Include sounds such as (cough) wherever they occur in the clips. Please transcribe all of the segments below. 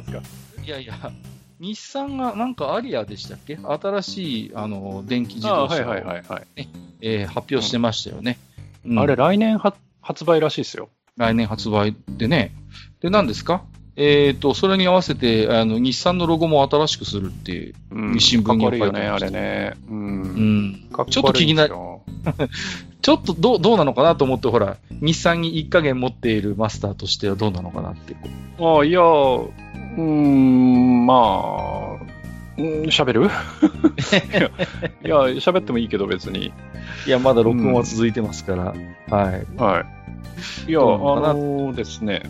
ですかいやいや、日産がなんかアリアでしたっけ？新しいあの電気自動車を、はいはいえー発表してましたよね。うんあれ、来年は発売らしいですよ。来年発売でね。で、何ですか？えっ、と、それに合わせて、あの、日産のロゴも新しくするっていう。うん新聞に書いてましたれね。う。うんちょっと気になる。(laughs) ちょっとどう、どうなのかなと思って、ほら、日産に一加減持っているマスターとしてはどうなのかなって。ああ、いや、うーん、まあ、うん喋る？(laughs) いや、喋ってもいいけど別に。いや、まだ録音は続いてますから。はい。はい。いや、あのですね、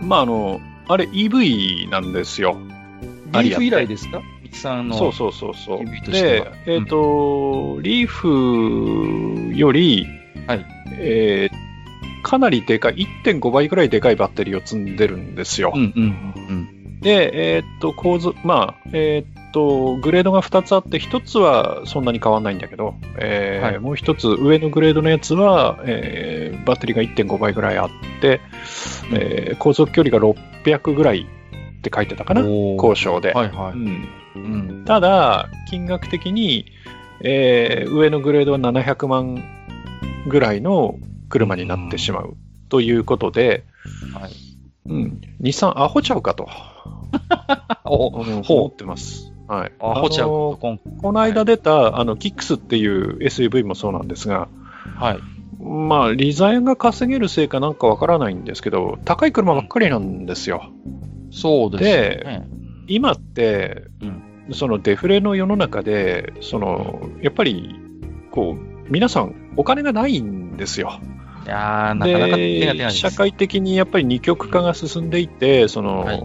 まあ、あの、あれ EV なんですよ。アリーフ以来ですか？日産の。そうそうそうそう。では、えっ、と、リーフより、はいえーかなりでかい、1.5倍ぐらいでかいバッテリーを積んでるんですよ。うんうんで、えーっと、構造、まあ、えーっと、グレードが2つあって、1つはそんなに変わんないんだけど、えーはいもう1つ、上のグレードのやつは、えーバッテリーが1.5倍ぐらいあって、えー航続距離が600ぐらいって書いてたかな、交渉で。はいはい。うんうん。ただ、金額的に、えー上のグレードは700万ぐらいの車になってしまうということで、はい。うん、日産アホちゃうかと。お思ほってます。はい。う。あ、ほちゃう。この間出た、あの、キックスっていう SUV もそうなんですが、はい。まあ、利ザヤが稼げるせいかなんかわからないんですけど、高い車ばっかりなんですよ。そうですよね。今って、うんそのデフレの世の中で、その、やっぱり、こう、皆さんお金がないんですよ。いやー、なかなか手が出ないで、です。社会的にやっぱり二極化が進んでいて、その、はい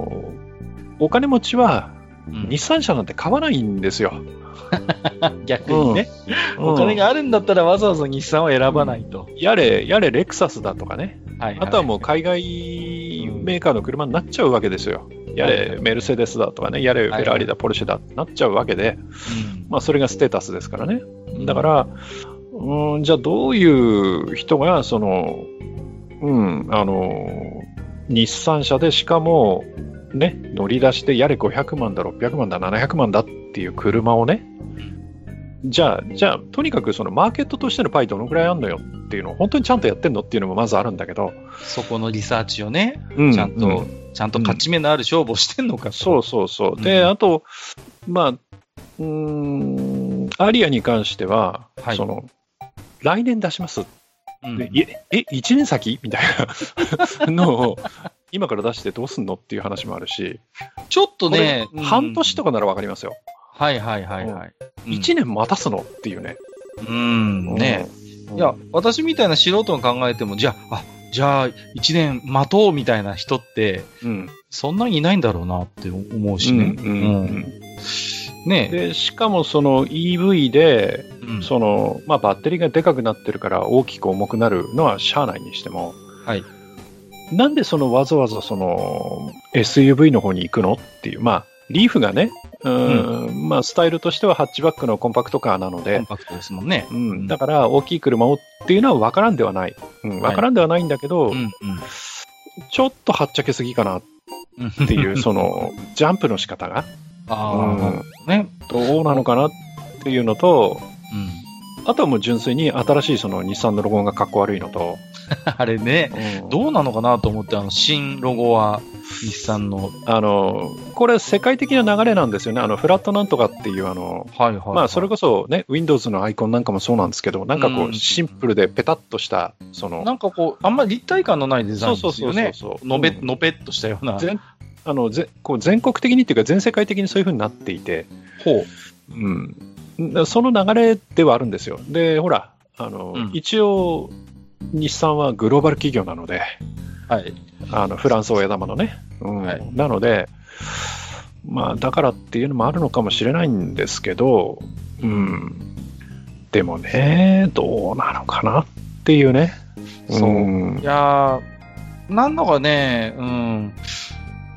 お金持ちはうん。日産車なんて買わないんですよ。(laughs) 逆にね、お金があるんだったらわざわざ日産を選ばないと。やれ、やれ、レクサスだとかね。はいあとはもう海外メーカーの車になっちゃうわけですよ。やれ、メルセデスだとかね、やれ、フェラーリだ、ポルシェだってなっちゃうわけで、うん。まあ、それがステータスですからね。だから、うん、じゃあどういう人が、その、うん、あの、日産車でしかも、ね、乗り出して、やれ500万だ、600万だ、700万だっていう車をね、じゃあ、じゃあ、とにかくそのマーケットとしてのパイどのくらいあんのよっていうのを本当にちゃんとやってんのっていうのもまずあるんだけど、そこのリサーチをね、うちゃんと、うん。ちゃんと勝ち目のある勝負をしてんのかと。そうそうそう。で、うん。あと、まあ、うーん、アリアに関しては、はい。その、来年出します。うん。でえ、え、1年先？みたいなのを、今から出してどうすんのっていう話もあるし、ちょっとね、これ半年とか。かならわかりますよ。はいはいはいはい。うん1年待たすのっていうね。うん、ね。うんいや、私みたいな素人が考えても、じゃあ、あ、じゃあ、一年待とうみたいな人って、うん。そんなにいないんだろうなって思うしね。うんうんねで、しかもその EV で、うんその、まあ、バッテリーがでかくなってるから大きく重くなるのはしゃあないにしても、はい。なんでそのわざわざその SUV の方に行くのっていう、まあ、リーフがね、うーん、まあ、スタイルとしてはハッチバックのコンパクトカーなのコでン、パクトですもんね。うん、だから大きい車をっていうのは分からんではない。うん、分からんではないんだけど、うん、ちょっとはっちゃけすぎかなっうん。ていう、その、ジャンプの仕方が、ああ、ね。どうなのかなっていうのと、うん。あとはもう純粋に新しいその日産のロゴがかっこ悪いのと、(laughs) あれね、うん。どうなのかなと思って、あの、新ロゴは、日産の、あの、これ世界的な流れなんですよね。あの、フラットなんとかっていう、あの、はいはい、まあ、それこそね、Windows のアイコンなんかもそうなんですけど、なんかこうシンプルでペタッとした、その、なんかこう、あんまり立体感のないデザインですよね。そうそうそうそうのべ、うん。のぺっとしたような。全あのぜこう全国的にっていうか、全世界的にそういう風になっていて、ほう。うん、その流れではあるんですよ。で、ほら、あの、うん一応、日産はグローバル企業なので、はい。あのフランス親玉のね、うんはいなので、まあ、だからっていうのもあるのかもしれないんですけど、うん、でもね、どうなのかなっていうね。そうんいやー、なんだかね、うん。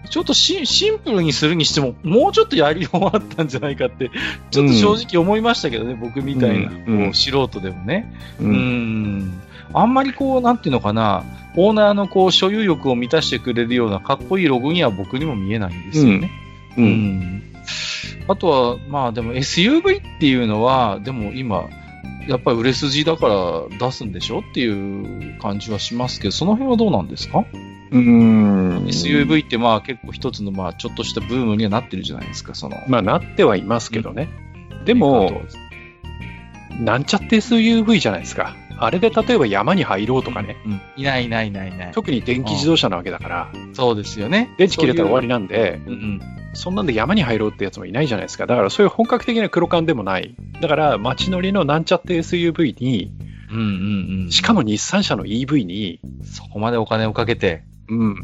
ちょっとシシンプルにするにしても、もうちょっとやりようあったんじゃないかって、ちょっと正直思いましたけどね、僕みたいな、うん。素人でもね。ううーん。あんまりこう、なんていうのかな、オーナーのこう、所有欲を満たしてくれるようなかっこいいロゴには僕にも見えないんですよね。ううん。ん。あとは、まあでも SUV っていうのは、でも今、やっぱり売れ筋だから出すんでしょっていう感じはしますけど、その辺はどうなんですか、うん ?SUV ってまあ結構一つのまあちょっとしたブームにはなってるじゃないですか、その。まあなってはいますけどね。でも、なんちゃって SUV じゃないですか。あれで例えば山に入ろうとかね。うん、いないいないいないいない。特に電気自動車なわけだから、そうですよね。電池切れたら終わりなんで、そういう。うんそんなんで山に入ろうってやつもいないじゃないですか。だからそういう本格的な黒缶でもない。だから街乗りのなんちゃって SUV に、うん。うんうんうん。しかも日産車の EV に、そこまでお金をかけて。うん、うん。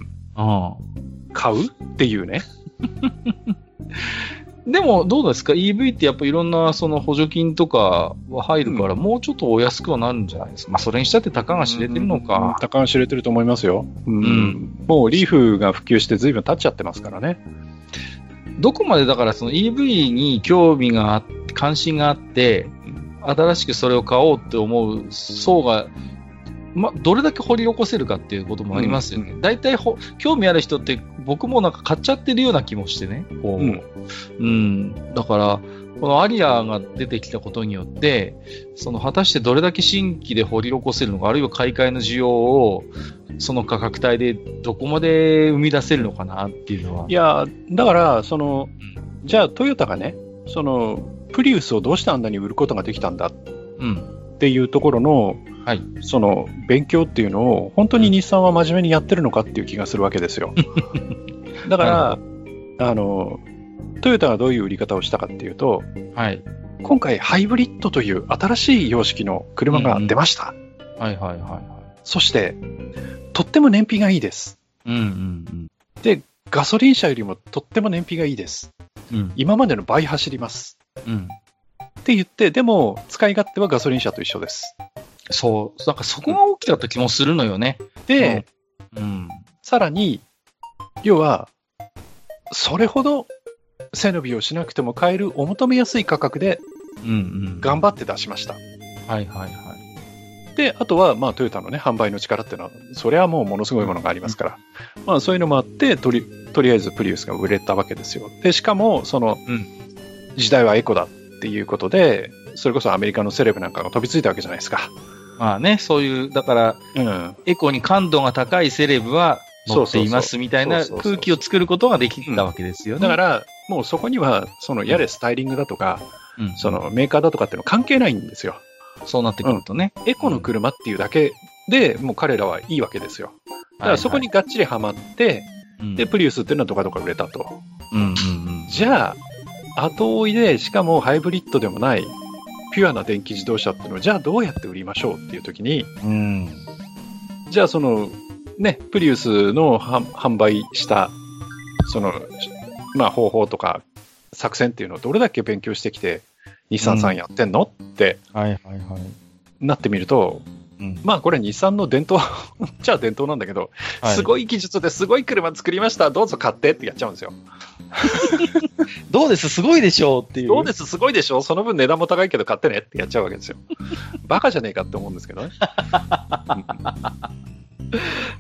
買う？っていうね。(laughs) でも、どうですか ?EV ってやっぱいろんなその補助金とかは入るから、うんもうちょっとお安くはなるんじゃないですか？まあ、それにしたってたかが知れてるのうんか。高が知れてると思いますよ。うんうんもうリーフが普及して随分経っちゃってますからね。どこまでだからその EV に興味があっ関心があって、新しくそれを買おうって思う層が、ま、どれだけ掘り起こせるかっていうこともありますよね。大体ほ興味ある人って僕もなんか買っちゃってるような気もしてね。こううんうん。だから、このアリアが出てきたことによって、その果たしてどれだけ新規で掘り起こせるのか、あるいは買い替えの需要を、その価格帯でどこまで生み出せるのかなっていうのは。いや、だから、その、じゃあトヨタがね、その、プリウスをどうしてあんなに売ることができたんだうん。っていうところの、はい。その勉強っていうのを本当に日産は真面目にやってるのかっていう気がするわけですよ。(laughs) だから、あの、トヨタがどういう売り方をしたかっていうと、はい。今回ハイブリッドという新しい様式の車が出ました。はいはいはいはそして、とっても燃費がいいです。い。うんうんガソリン車よりもとっても燃費がいいです。うん。うん。今までの倍走ります。うん。って言って、でも使い勝手はガソリン車と一緒です。そう。なんかそこが大きかった気もするのよね。で、うん。さらに、要は、それほど背伸びをしなくても買えるお求めやすい価格でうんうん。頑張って出しました。はいはいはい。で、あとは、まあ、トヨタのね、販売の力っていうのは、それはもうものすごいものがありますから、まあ、そういうのもあって、とり、とりあえずプリウスが売れたわけですよ。で、しかも、その、うん時代はエコだっていうことで、それこそアメリカのセレブなんかが飛びついたわけじゃないですか。まあね、そういう、だから、うん。エコに感度が高いセレブは乗っていますみたいなそうそうそう空気を作ることができたわけですよね。だから、もうそこには、その、やれスタイリングだとか、うん、その、メーカーだとかっていうの関係ないんですよ。そうなってくるとね。エコの車っていうだけでもう彼らはいいわけですよ。だからそこにがっちりはまって、はい、で、プリウスっていうのはどかどか売れたと。うんうんうん、じゃあ、後追いで、しかもハイブリッドでもない、ピュアな電気自動車っていうのを、じゃあどうやって売りましょうっていう時に、うん。じゃあその、ね、プリウスの販販売した、その、まあ方法とか作戦っていうのをどれだけ勉強してきて、日産さんやってんの、ってはいはいはい。なってみると、うん、まあこれ日産の伝統 (laughs) じゃあ伝統なんだけど、はいすごい技術ですごい車作りました、どうぞ買ってってやっちゃうんですよ。(laughs) どうです？すごいでしょうっていう。どうです？すごいでしょ？その分値段も高いけど買ってねってやっちゃうわけですよ。(laughs) バカじゃねえかって思うんですけどね。(laughs)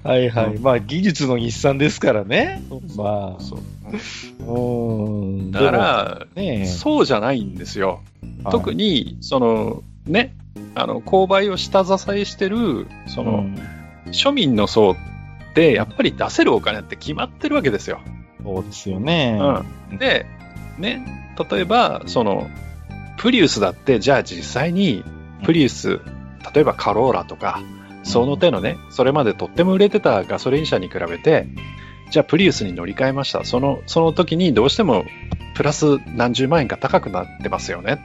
はいはい。まあ技術の日産ですからね。まあ。そううん。だから、ねえ、そうじゃないんですよ。特に、に、その、ね、あの、購買を下支えしてる、その、うん庶民の層って、やっぱり出せるお金って決まってるわけですよ。そうですよね。うん。で、ね、例えば、その、プリウスだって、じゃあ実際に、プリウス、例えばカローラとか、その手のね、それまでとっても売れてたガソリン車に比べて、じゃあプリウスに乗り換えました。その、その時にどうしても、プラス何十万円か高くなってますよね。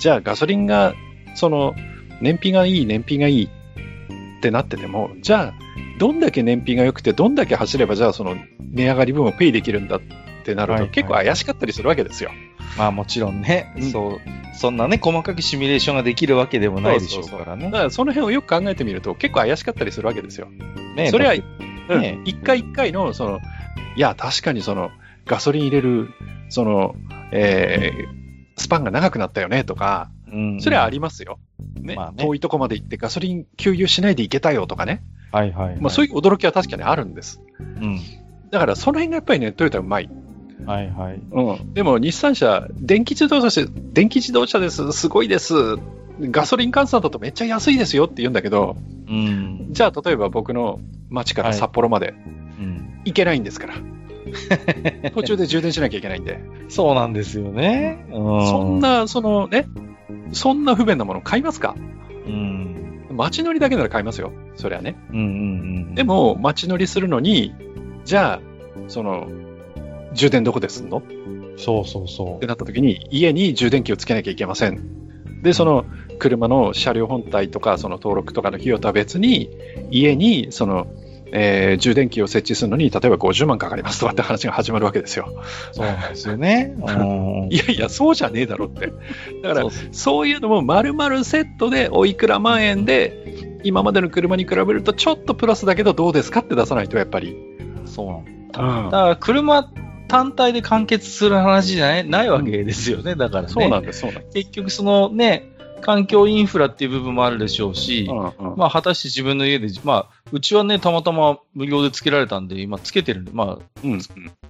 じゃあガソリンが、その、燃費がいい、燃費がいいってなってても、じゃあ、どんだけ燃費が良くて、どんだけ走れば、じゃあその値上がり分をペイできるんだってなると、結構怪しかったりするわけですよ。まあもちろんね、うんそう、そんなね、細かくシミュレーションができるわけでもないでしょうからね。だからその辺をよく考えてみると、結構怪しかったりするわけですよ。ねそれはだってね一回一回の、その、いや、確かにその、ガソリン入れる、その、えースパンが長くなったよねとか、うんそれはありますよ。ねまあね遠いとこまで行ってガソリン給油しないで行けたよとかね。はいはい、はい。まあそういう驚きは確かにあるんです。うん。だからその辺がやっぱりね、トヨタうまい。はいはい。うん。でも日産車、電気自動車です、電気自動車です、すごいです。ガソリン換算だとめっちゃ安いですよって言うんだけど、うん。じゃあ例えば僕の町から札幌までうん。行けないんですから。(laughs) 途中で充電しなきゃいけないんで。そうなんですよね。うん。そん。な、そのね、そんな不便なもの買いますか？うん。街乗りだけなら買いますよ。そりゃね。うんうんうん。で、も、街乗りするのに、じゃあ、その、充電どこですんの？っそうそうそてなった時に、家に充電器をつけなきゃいけません。で、その、車の車両本体とか、その登録とかの費用とは別に、家に、その、えー充電器を設置するのに、例えば50万かかりますとかって話が始まるわけですよ。う。そうなんですよね。(laughs) うん。いやいや、そうじゃねえだろって。だからそう、いうのも丸々セットでおいくら万円で、今までの車に比べるとちょっとプラスだけどどうですかって出さないとやっぱり。そうなんだから車単体で完結する話じゃないないわけですよね。だからね。そうなんです、そうなんです。結局そのね、環境インフラっていう部分もあるでしょうし、うんうんまあ、果たして自分の家で、まあ、うちはね、たまたま無料でつけられたんで、今つけてるんで、まあ、うん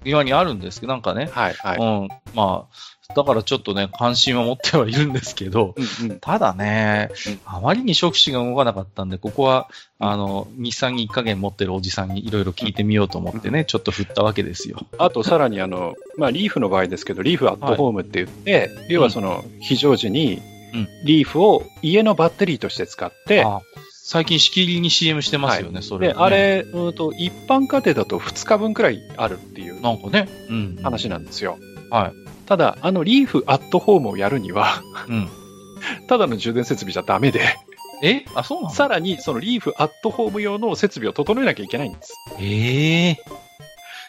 にあるんですけど、なんかね、はいはい。うん、まあ、だからちょっとね、関心は持ってはいるんですけど、うんうん。ただねうん、あまりに触手が動かなかったんで、ここは、あの、日産に一加減持ってるおじさんにいろいろ聞いてみようと思ってね、ちょっと振ったわけですよ。あとさらにあの、まあ、リーフの場合ですけど、リーフアットホームって言って、要はその非常時にうん。リーフを家のバッテリーとして使って、あ最近しきりに CM してますよね、それ、で、ね。あれ、うんと、一般家庭だと2日分くらいあるっていうなんかね、うん。話なんですよ。はい。ただ、あのリーフアットホームをやるには、うん。(laughs) ただの充電設備じゃダメで、え？あ、そうなの？さらにそのリーフアットホーム用の設備を整えなきゃいけないんです。ええ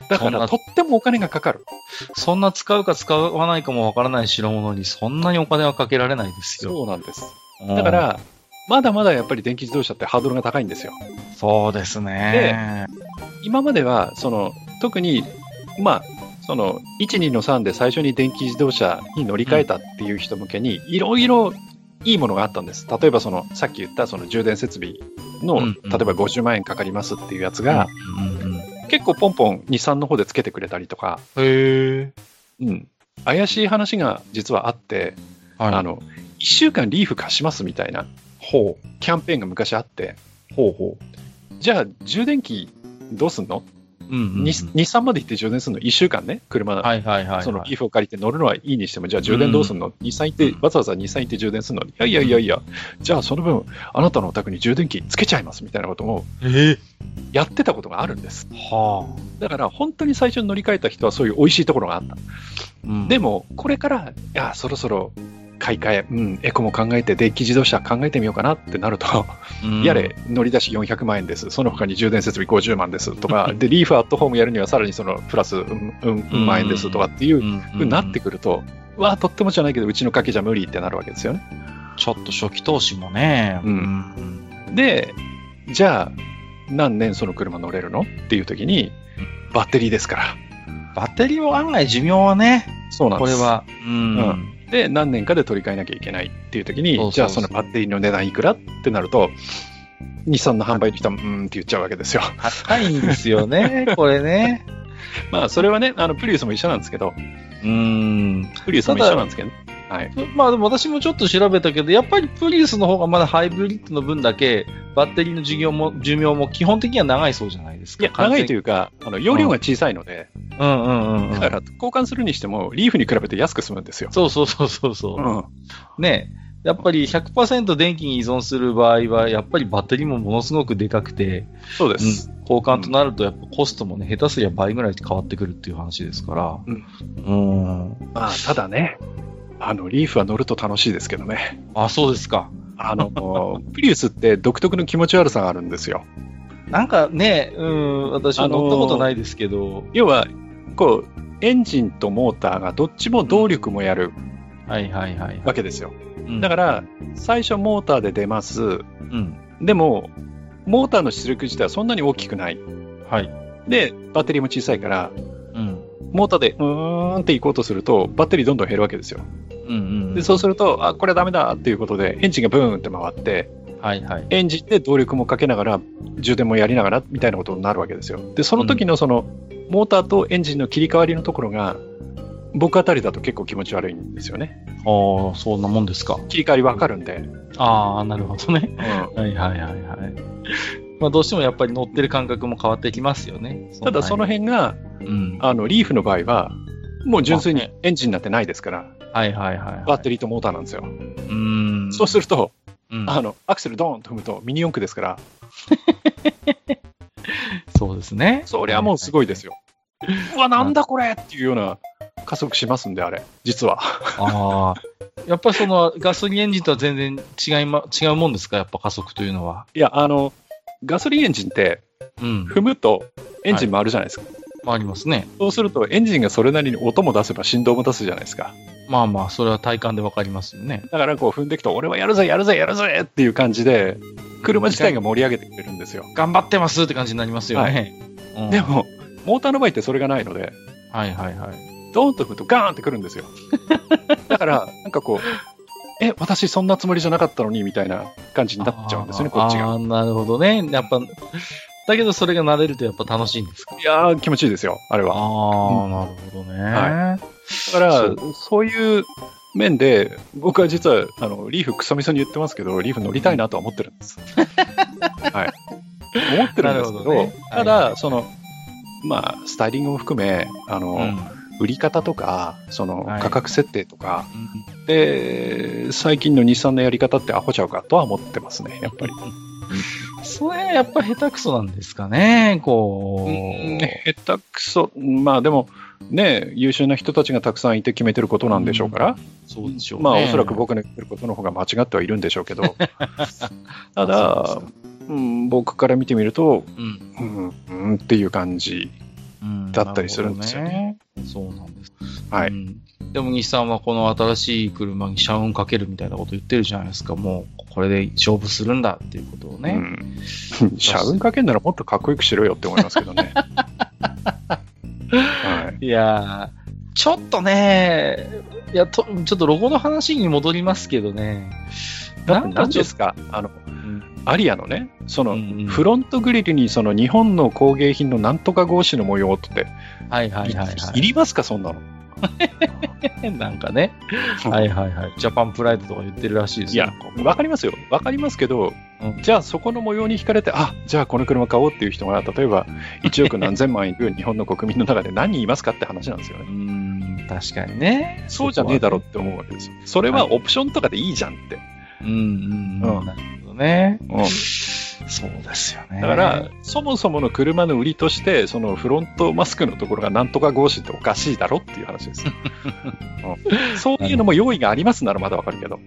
だから、とってもお金がかかる。そんな使うか使わないかもわからない代物に、そんなにお金はかけられないですよ。そうなんです。うんだか、ら、まだまだやっぱり電気自動車ってハードルが高いんですよ。そうですね。今までは、その、特に、まあ、その、1、2の3で最初に電気自動車に乗り換えたっていう人向けに、いろいろいいものがあったんです。例えば、その、さっき言ったその充電設備の、うんうん例えば50万円かかりますっていうやつが、うんうんうん、結構ポンポン日産の方でつけてくれたりとか、へえ。うん。怪しい話が実はあって、はい。あの、1週間リーフ貸しますみたいな、ほキャンペーンが昔あって、う。ほう。ほじゃあ充電器どうすんの、う。うんうんうん、に日産まで行って充電するの？1週間ね、車、はいはいはい、はい。そのリーフを借りて乗るのはいいにしても、じゃあ充電どうすんの、日産行って、わざわざ日産行って充電するの？いやいやいやいや、じゃあその分、あなたのお宅に充電器つけちゃいますみたいなこともえやってたことがあるんです。はだから本当に最初に乗り換えた人はそういう美味しいところがあった。あ。うん。でも、これから、いや、そろそろ買い替え、うん、エコも考えて、電気自動車考えてみようかなってなると、うんやれ、乗り出し400万円です。その他に充電設備50万ですとか、で、リーフアットホームやるにはさらにそのプラス、うん、うん、うん万円ですとかっていううんふうになってくると、わあ、とってもじゃないけど、うちの家計じゃ無理ってなるわけですよね。ちょっと初期投資もね。うんで、じゃあ、何年その車乗れるのっていう時に、バッテリーですから。バッテリーは案外寿命はね、そうなんです。これは。うん。うんで、何年かで取り替えなきゃいけないっていう時に、そうそうそうじゃあそのバッテリーの値段いくらってなると、日産の販売の人は、うーんって言っちゃうわけですよ。高いんですよね、(laughs) これね。まあ、それはね、あの、プリウスも一緒なんですけど、うん。プリウスも一緒なんですけどね。はい。まあでも私もちょっと調べたけど、やっぱりプリウスの方がまだハイブリッドの分だけ、バッテリーの寿命も、寿命も基本的には長いそうじゃないですか。いや、長いといいうか、あの、容量が小さいので、うんうんうんうん。だから、交換するにしても、リーフに比べて安く済むんですよ。そうそうそうそうそう。うん。ねやっぱり100%電気に依存する場合は、やっぱりバッテリーもものすごくでかくて、そうです。交換となるとやっぱコストもね、下手すりゃ倍ぐらい変わってくるっていう話ですから。うんうん。まあ、ただね、あの、リーフは乗ると楽しいですけどね。あ、そうですか。あの、プリウスって独特の気持ち悪さがあるんですよ。なんかね、うん、私はあのー乗ったことないですけど、要は、こう、エンジンとモーターがどっちも動力もやるはいはいはい。わけですよ。うんだから、最初モーターで出ます。うん。でも、モーターの出力自体はそんなに大きくない。はい。で、バッテリーも小さいから、うん。モーターでうーんって行こうとすると、バッテリーどんどん減るわけですよ。うんうん。で、そうすると、あ、これはダメだっていうことで、エンジンがブーンって回って、はいはい。エンジンで動力もかけながら、充電もやりながらみたいなことになるわけですよ。で、その時のその、モーターとエンジンの切り替わりのところが、僕あたりだと結構気持ち悪いんですよね。ああ、そんなもんですか。切り替わりわかるんで。ああ、なるほどね。うんはいはいはいはい。まあどうしてもやっぱり乗ってる感覚も変わってきますよね。ただその辺が、うん。あの、リーフの場合は、もう純粋にエンジンなんてないですから、はいはいはい、はい。バッテリーとモーターなんですよ。うん。そうすると、うんあの、アクセルドーンと踏むとミニ四駆ですから、(laughs) そうですね。そりゃもうすごいですよ。うわ、なんだこれっていうような加速しますんで、あれ、実は。ああ。やっぱりそのガソリンエンジンとは全然違いま、違うもんですか？やっぱ加速というのは。いや、あの、ガソリンエンジンって、うん。踏むとエンジン回るじゃないですか。ありますね。そうすると、エンジンがそれなりに音も出せば振動も出すじゃないですか。まあまあ、それは体感でわかりますよね。だからこう踏んでいくと、俺はやるぜ、やるぜ、やるぜっていう感じで、車自体が盛り上げてくれるんですよ。頑張ってますって感じになりますよね。うんで、も、モーターの場合ってそれがないので、はいはいはい。ドーンと踏むとガーンってくるんですよ。だから、なんかこう、え、私そんなつもりじゃなかったのにみたいな感じになっちゃうんですよね、こっちが。ああ、なるほどね。やっぱ、だけどそれが慣れるとやっぱ楽しいんですか？いやー、気持ちいいですよ、あれは。ああ、なるほどね。はだから、そそういう面で、僕は実は、あの、リーフクソみそに言ってますけど、リーフ乗りたいなとは思ってるんです。(laughs) はい。思ってるんですけど、どねただ、はいはいその、まあ、スタイリングも含め、あの、うん売り方とか、そのはい価格設定とか、で、最近の日産のやり方ってアホちゃうかとは思ってますね、やっぱり。それはやっぱ下手くそなんですかね、こう。うん下手くそ、まあでも、ね、優秀な人たちがたくさんいて決めてることなんでしょうから、そうでしょうね。まあおそらく僕の言ってることの方が間違ってはいるんでしょうけど、(laughs) ただ、うん、僕から見てみると、うん。うん、うんっていう感じ。うんだったりするんですよねなるほどね。そうなんです。はい。うんでも日産はこの新しい車に社運かけるみたいなこと言ってるじゃないですか。もうこれで勝負するんだっていうことをね。うん。(laughs) 社運かけんならもっとかっこよくしろよって思いますけどね。(laughs) はい。いやー、ちょっとね、いやと、ちょっとロゴの話に戻りますけどね。だって何ちょっですか？あの、と、うんアリアのね、その、うんうんフロントグリルにその日本の工芸品のなんとか格子の模様って、はいはいはいはいいりますか、そんなの？い。(laughs) なんかね。はいはいはい。ジャパンプライドとか言ってるらしいですいやよ。、わかりますよ。わかりますけど、うんじゃあそこの模様に惹かれて、あ、じゃあこの車買おうっていう人が、例えば1億何千万いる日本の国民の中で何人いますかって話なんですよねう。ーん、確かにね。そうじゃねえだろって思うわけですよ。それはオプションとかでいいじゃんって。うんうんうん。うんなるほどね。うんそうですよね。だから、そもそもの車の売りとして、そのフロントマスクのところがなんとか格子っておかしいだろっていう話ですよ。(laughs) うんそういうのも用意がありますならまだわかるけど。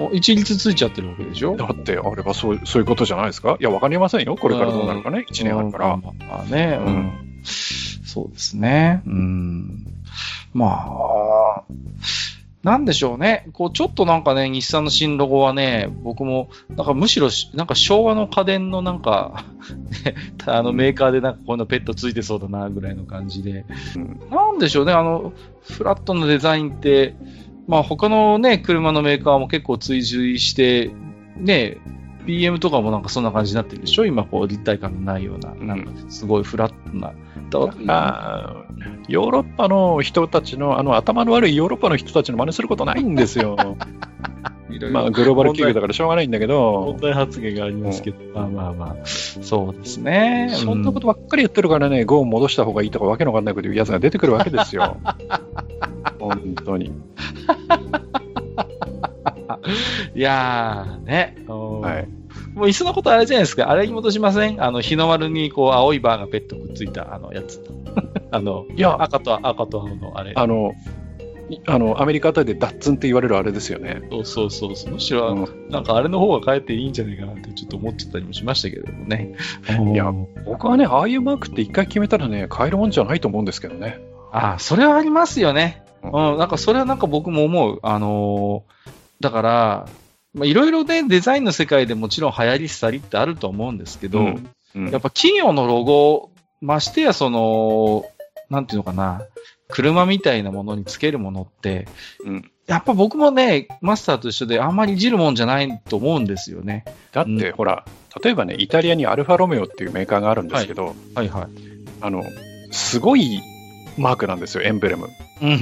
お一律ついちゃってるわけでしょ？だって、あればそうそういうことじゃないですか？いや、わかりませんよ。これからどうなるかね？1年あるから。まあまあね、ううんん。そうですね。うん。まあ、なんでしょうね。こう、ちょっとなんかね、日産の新ロゴはね、僕も、なんかむしろ、なんか昭和の家電のなんか、(laughs) あのメーカーでなんかこういうのペットついてそうだな、ぐらいの感じで。うんなんでしょうね、あの、フラットのデザインって、まあ他のね、車のメーカーも結構追随して、ね、BM とかもなんかそんな感じになってるでしょ？今こう立体感のないような、うんなんかすごいフラットな。ヨーロッパの人たちの、あの頭の悪いヨーロッパの人たちの真似することないんですよ。(laughs) まあ、グローバル企業だからしょうがないんだけど問、題発言がありますけど、まあまあまあ、そうですね。そんなことばっかり言ってるからね、ゴーン戻した方がいいとかわけのわかんないこと言うやつが出てくるわけですよ。(laughs) 本当に。(laughs) いやー、ね。は。はいもういっそのことあれじゃないですか。あれに戻しません？あの、日の丸にこう、青いバーがペットくっついた、あの、やつ。(laughs) あの、いや、赤と、赤と青のあれ。あの、いあの、アメリカあたりでダッツンって言われるあれですよね。そうそうそうそう。むしろ、うんなんかあれの方がかえっていいんじゃないかなってちょっと思っちゃったりもしましたけれどもね。いやうん僕はね、ああいうマークって一回決めたらね、変えるもんじゃないと思うんですけどね。あ、それはありますよね。ううん、なんかそれはなんか僕も思う。あのーだから、まあいろいろね、デザインの世界でもちろん流行り廃りってあると思うんですけど、うんうんやっぱ企業のロゴましてやその、なんていうのかな、車みたいなものにつけるものって、うん。やっぱ僕もね、マスターと一緒であんまりいじるもんじゃないと思うんですよね。だって、うんほら、例えばね、イタリアにアルファロメオっていうメーカーがあるんですけど、はいはい。あの、すごいマークなんですよ、エンブレム。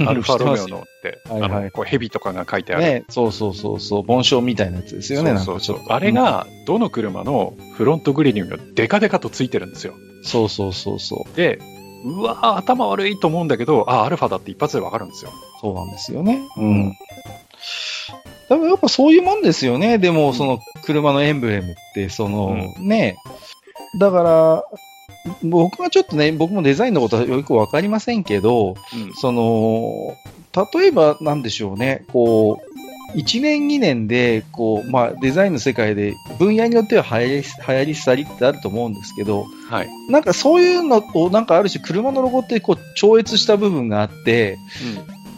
アルファロメオのって、はいこうヘビとかが書いてある。ね、そうそうそうそう、紋章みたいなやつですよね、そうそう。あれが、どの車のフロントグリルにもデカデカとついてるんですよ。うん、そうそうそうそう。で、うわー頭悪いと思うんだけど、あ、アルファだって一発でわかるんですよ。そうなんですよね。うん。多分やっぱそういうもんですよね。でも、その車のエンブレムって、その、ね。だから、僕がちょっとね、僕もデザインのことはよくわかりませんけど、うん。その、例えばなんでしょうね、こう、1年2年で、こう、まあ、デザインの世界で、分野によっては流行り、廃りってあると思うんですけど、はい。なんかそういうのを、なんかある種車のロゴってこう、超越した部分があって、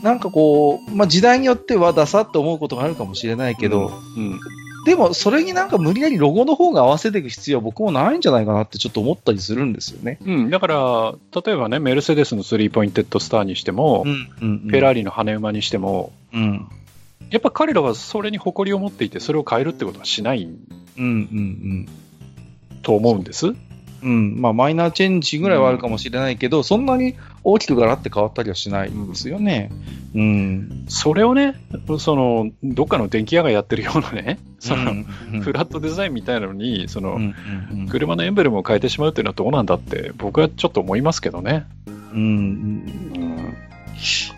なんかこう、まあ、時代によってはダサって思うことがあるかもしれないけど、うん。でもそれになんか無理やりロゴの方が合わせていく必要は僕もないんじゃないかなってちょっと思ったりするんですよね。うん。だから、例えばね、メルセデスのスリーポインテッドスターにしても、ん、うんフェラーリの跳ね馬にしても、うん。やっぱ彼らはそれに誇りを持っていて、それを変えるってことはしないうん、うん、と思うんです？うん。うん。まあ、マイナーチェンジぐらいはあるかもしれないけど、そんなに大きくガラって変わったりはしないんですよね。うん。それをね、その、どっかの電気屋がやってるようなね、その、うんフラットデザインみたいなのに、その、うんうん車のエンブレムを変えてしまうっていうのはどうなんだって、僕はちょっと思いますけどね。うんうんうん。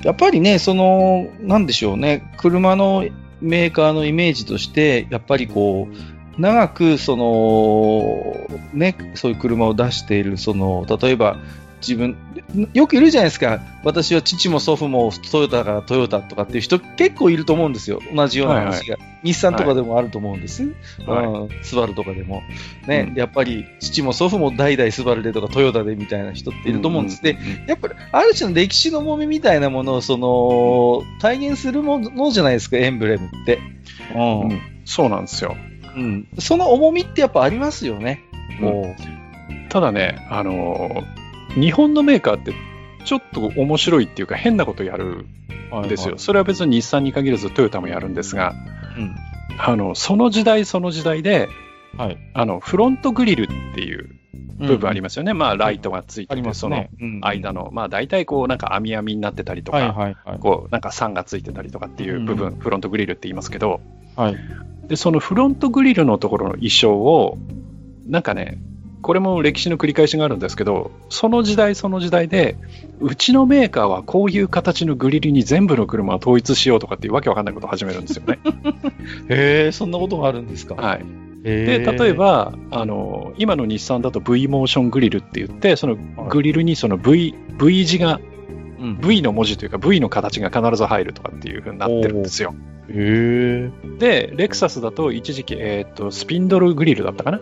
やっぱりね、その、なんでしょうね、車のメーカーのイメージとして、やっぱりこう、長く、その、ね、そういう車を出している、その、例えば、自分、よくいるじゃないですか。私は父も祖父もトヨタからトヨタとかっていう人結構いると思うんですよ。同じような話が。日産とかでもあると思うんです。はいうん、スバルとかでも。ね、うんやっぱり父も祖父も代々スバルでとかトヨタでみたいな人っていると思うんです。で、うんやっぱり、ある種の歴史の重みみたいなものを、その、体現するものじゃないですか、エンブレムって。うん。うんそうなんですよ。うん。その重みってやっぱありますよね。こただね、あのー日本のメーカーって、ちょっと面白いっていうか変なことやるう。んですよ。それは別に日産に限らずトヨタもやるんですが、うん。あの、その時代その時代で、はい。あの、フロントグリルっていう部分ありまますよね。まあ、ライトがついてて、ありますそのね。うん間の、まあ、大体こう、なんか網網になってたりとか、はいはいはい。こう、なんか酸がついてたりとかっていう部分、フロントグリルって言いますけど、はい。で、そのフロントグリルのところの衣装を、なんかね、これも歴史の繰り返しがあるんですけど、その時代その時代で、うちのメーカーはこういう形のグリルに全部の車を統一しようとかっていうわけわかんないことを始めるんですよね。(laughs) へえ、そんなことがあるんですか？はい。へで、例え、ば、あの、今の日産だと V モーショングリルって言って、そのグリルにその V、V 字が、うん、V の文字というか V の形が必ず入るとかっていう風になってるんですよ。へえ。で、レクサスだと一時期、えっ、と、スピンドルグリルだったかな？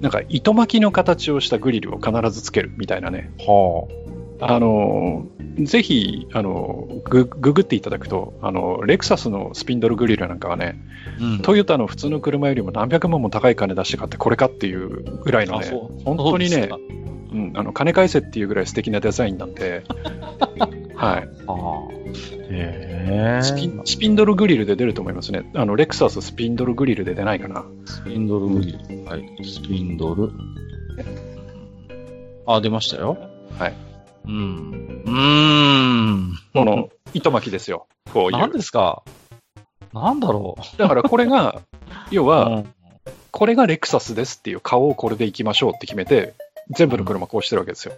なんか糸巻きの形をしたグリルを必ずつけるみたいなね。はあの、ぜひ、あの、グググっていただくと、あの、レクサスのスピンドルグリルなんかはね、あ。うんトヨタの普通の車よりも何百万も高い金出して買ってこれかっていうぐらいのね、本当にねそうん、あの金返せっていうぐらい素敵なデザインなんで、(laughs) はい、ああ。へえ。スピンスピンドルグリルで出ると思いますね。あのレクサススピンドルグリルで出ないかな。スピンドルグリル。はい。スピンドル。あ、出ましたよ。はい。うん。うーん。この糸巻きですよ。こうい何う。ですかなんだろだからこれが、要う。は、うんこれがレクサスですっていう顔をこれでいきましょうって決めて、全部の車こうしてるわけですよ。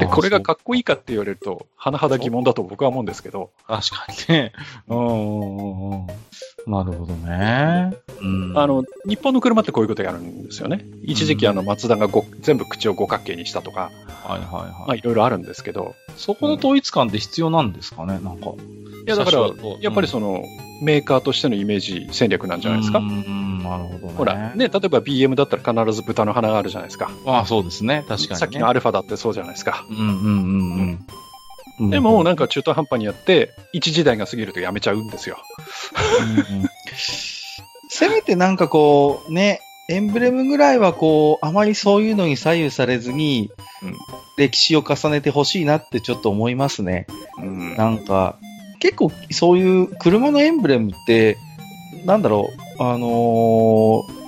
で、これがかそっこいいかって言われると、甚だ疑問だと僕は思うんですけど、う確かにね。うんうんうんうん。なるほどね。うん。あの、日本の車ってこういうことやるんですよね。一時期、あの、マツダがご全部口を五角形にしたとか、はいはいまあ、はい。いろいろあるんですけど、そこの統一感って必要なんですかね？なんか。いや、だからやっぱりその、メーカーとしてのイメージ戦略なんじゃないですか？うんうん、なるほどね。ほら、ね、例えば BM だったら必ず豚の鼻があるじゃないですか。まあそうですね。確かに、ね。さっきのアルファだってそうじゃないですか。うんうんうんうん。でも、ななんか中途半端にやって、一時代が過ぎるとやめちゃうんですよ。せめてなんかこう、ね、エンブレムぐらいはこう、あまりそういうのに左右されずに、うん歴史を重ねてほしいなってちょっと思いますね。うんなんか、結構そういう車のエンブレムって、なんだろう、あのー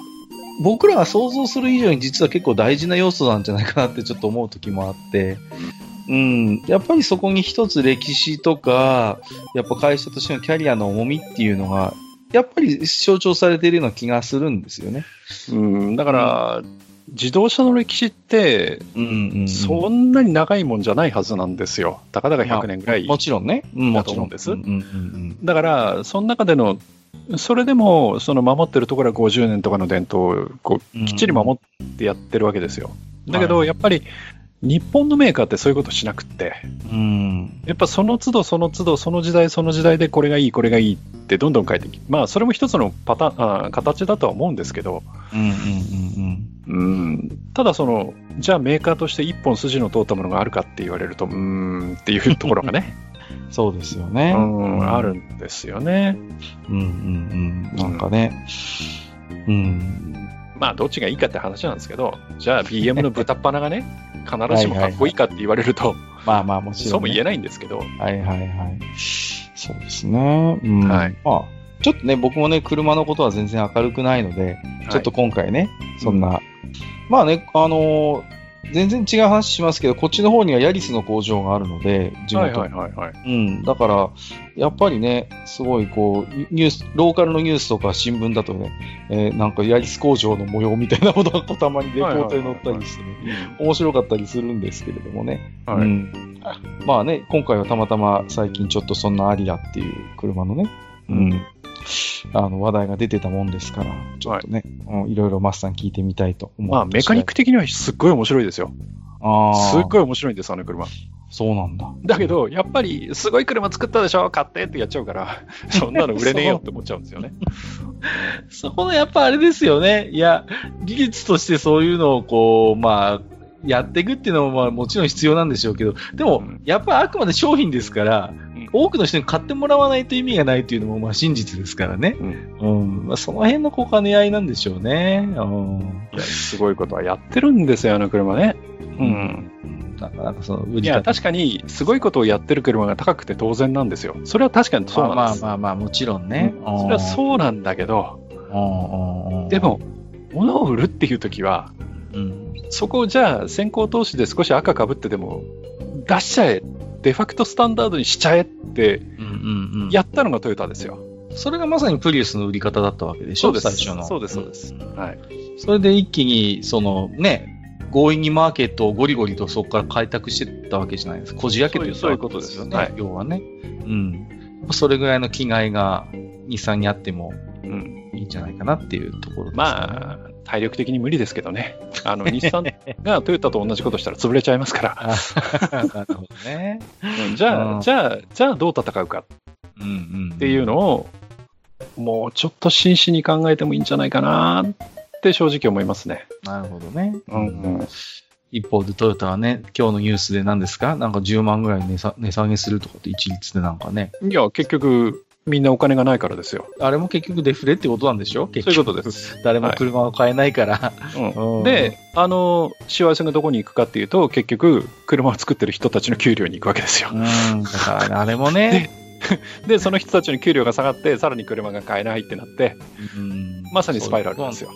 僕らが想像する以上に実は結構大事な要素なんじゃないかなってちょっと思う時もあって、うん、やっぱりそこに一つ歴史とか、やっぱ会社としてのキャリアの重みっていうのが、やっぱり象徴されているような気がするんですよね。うん、だから、自動車の歴史って、うんうん、うん。そんなに長いもんじゃないはずなんですよ。たかだか100年ぐらい。もちろんね。うん、もちろんんですうんうんうんだから、その中での、それでも、その守ってるところは50年とかの伝統をこうきっちり守ってやってるわけですよ。だけど、はいやっぱり、日本のメーカーってそういうことしなくって、うん。やっぱその都度その都度、その時代その時代でこれがいい、これがいいってどんどん変えていき、まあ、それも一つのパターン、あ形だとは思うんですけど、うんうんうんうん、ただその、じゃあメーカーとして一本筋の通ったものがあるかって言われると、うーんっていうところがね、うん。そうですようね。ん、あるんですよね。うんうんうん。なんかね。うん。まあ、どっちがいいかって話なんですけど、じゃあ BM の豚っ鼻がね、必ずしもかっこいいかって言われると、まあまあもちろん、そうも言えないんですけど、はいはいはい。そうですね。うん。はいまあ、ちょっとね、僕もね、車のことは全然明るくないので、ちょっと今回ね、そんな、まあね、あのー全然違う話しますけど、こっちの方にはヤリスの工場があるので、地はい元はいはいはい。うん。だから、やっぱりね、すごいこう、ニュース、ローカルのニュースとか新聞だとね、えーなんかヤリス工場の模様みたいなものがこうたまにレポートに載ったりしてね、面白かったりするんですけれどもね。はいうん。まあね、今回はたまたま最近ちょっとそんなアリラっていう車のね、うん。あの、話題が出てたもんですから、ちょっとね、うんいろいろマスさん聞いてみたいと思う。まあ、メカニック的にはすっごい面白いですよ。ああ。すっごい面白いんです、あの車。そうなんだ。だけど、やっぱり、すごい車作ったでしょ買ってってやっちゃうから、(laughs) そんなの売れねえよって思っちゃうんですよね。(laughs) そこのやっぱあれですよね。いや、技術としてそういうのをこう、まあ、やっていくっていうのもまあもちろん必要なんでしょうけど、でもうん、やっぱりあくまで商品ですから、多くの人に買ってもらわないと意味がないというのもまあ真実ですからね。うん。まあ、その辺のこう兼ね合いなんでしょうね。うん。いや、すごいことはやってるんですよ、あの車ね。うん。なかなかその売いや、確かに、すごいことをやってる車が高くて当然なんですよ。それは確かにそうまあなんです。まあまあまあ、もちろんね。うんそれはそうなんだけど。でも、物を売るっていう時は、うん、そこをじゃあ先行投資で少し赤かぶってでも出しちゃえ、デファクトスタンダードにしちゃえって。やったのがトヨタですよ。それがまさにプリウスの売り方だったわけでしょ最初の。そうです、そうです。はい。それで一気に、そのね、強引にマーケットをゴリゴリとそこから開拓してたわけじゃないですか。こじ開けていったわけですよね。そうい要はね。うん。それぐらいの気概が日産にあってもうん、いいんじゃないかなっていうところです、ね。まあ、体力的に無理ですけどね。あの、日産がトヨタと同じことしたら潰れちゃいますから。あ。なるほどね。うんじゃうんあ、じゃあ、じゃあどう戦うかうんうん。っていうのを、もうちょっと真摯に考えてもいいんじゃないかなって正直思いますね。なるほどね。うん一方でトヨタはね、今日のニュースで何ですか？なんか10万ぐらい値下値下げするとかって一律でなんかね。いや、結局、みんなお金がないからですよ。あれも結局デフレってことなんでしょ？結そういう局。ことです。誰も車を買えないから。で、あの、しわ寄せがどこに行くかっていうと、結局、車を作ってる人たちの給料に行くわけですよ。うん。だからね、あれもね。で、その人たちの給料が下がって、さらに車が買えないってなって、うんまさにスパイラルなんですよ。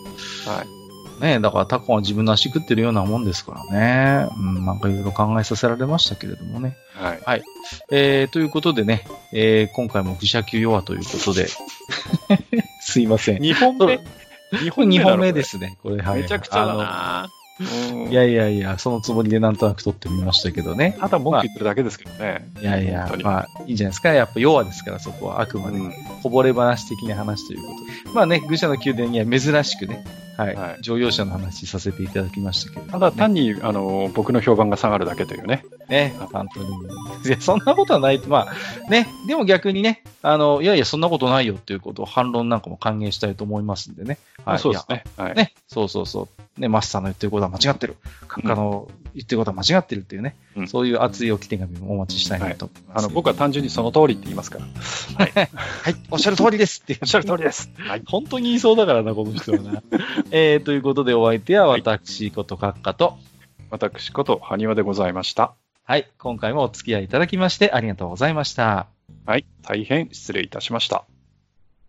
はい。ねだからタコは自分の足食ってるようなもんですからね。うん、なんかいろいろ考えさせられましたけれどもね。はい。えー、ということでね、えー、今回も愚者級弱ということで。(laughs) すいません。2本目 ?2 これ2本目でですね。これ、はい。めちゃくちゃだあないやいやいや、そのつもりでなんとなく撮ってみましたけどね。ただ文句言ってるだけですけどね。いやいや本当、にまあ、いいんじゃないですか。やっぱ弱ですから、そこはあくまで。うんこぼれ話的な話ということで。まあね、愚者の宮殿には珍しくね、はい、はい乗用車の話させていただきましたけど、ただ単に、あの、僕の評判が下がるだけというね。ね、本当に。いや、そんなことはない。まあ、ね、でも逆にね、あの、いやいや、そんなことないよっていうことを反論なんかも歓迎したいと思いますんでね。はい。そうですね。はい。ね、そうそうそう。ね、マスターの言ってることは間違ってる。あの、言ってることは間違ってるっていうね、うんそういう熱い置き手紙もお待ちしたいなと思います。あの、僕は単純にその通りって言いますから。はい、(laughs) おっしゃる通りですって。おっしゃる通りです。はい。本当に言いそうだからな、この人はな。(laughs) えー、ということでお相手は私こと閣下と、私こと、埴輪でございました。はい、今回もお付き合いいただきましてありがとうございました。はい。大変失礼いたしました。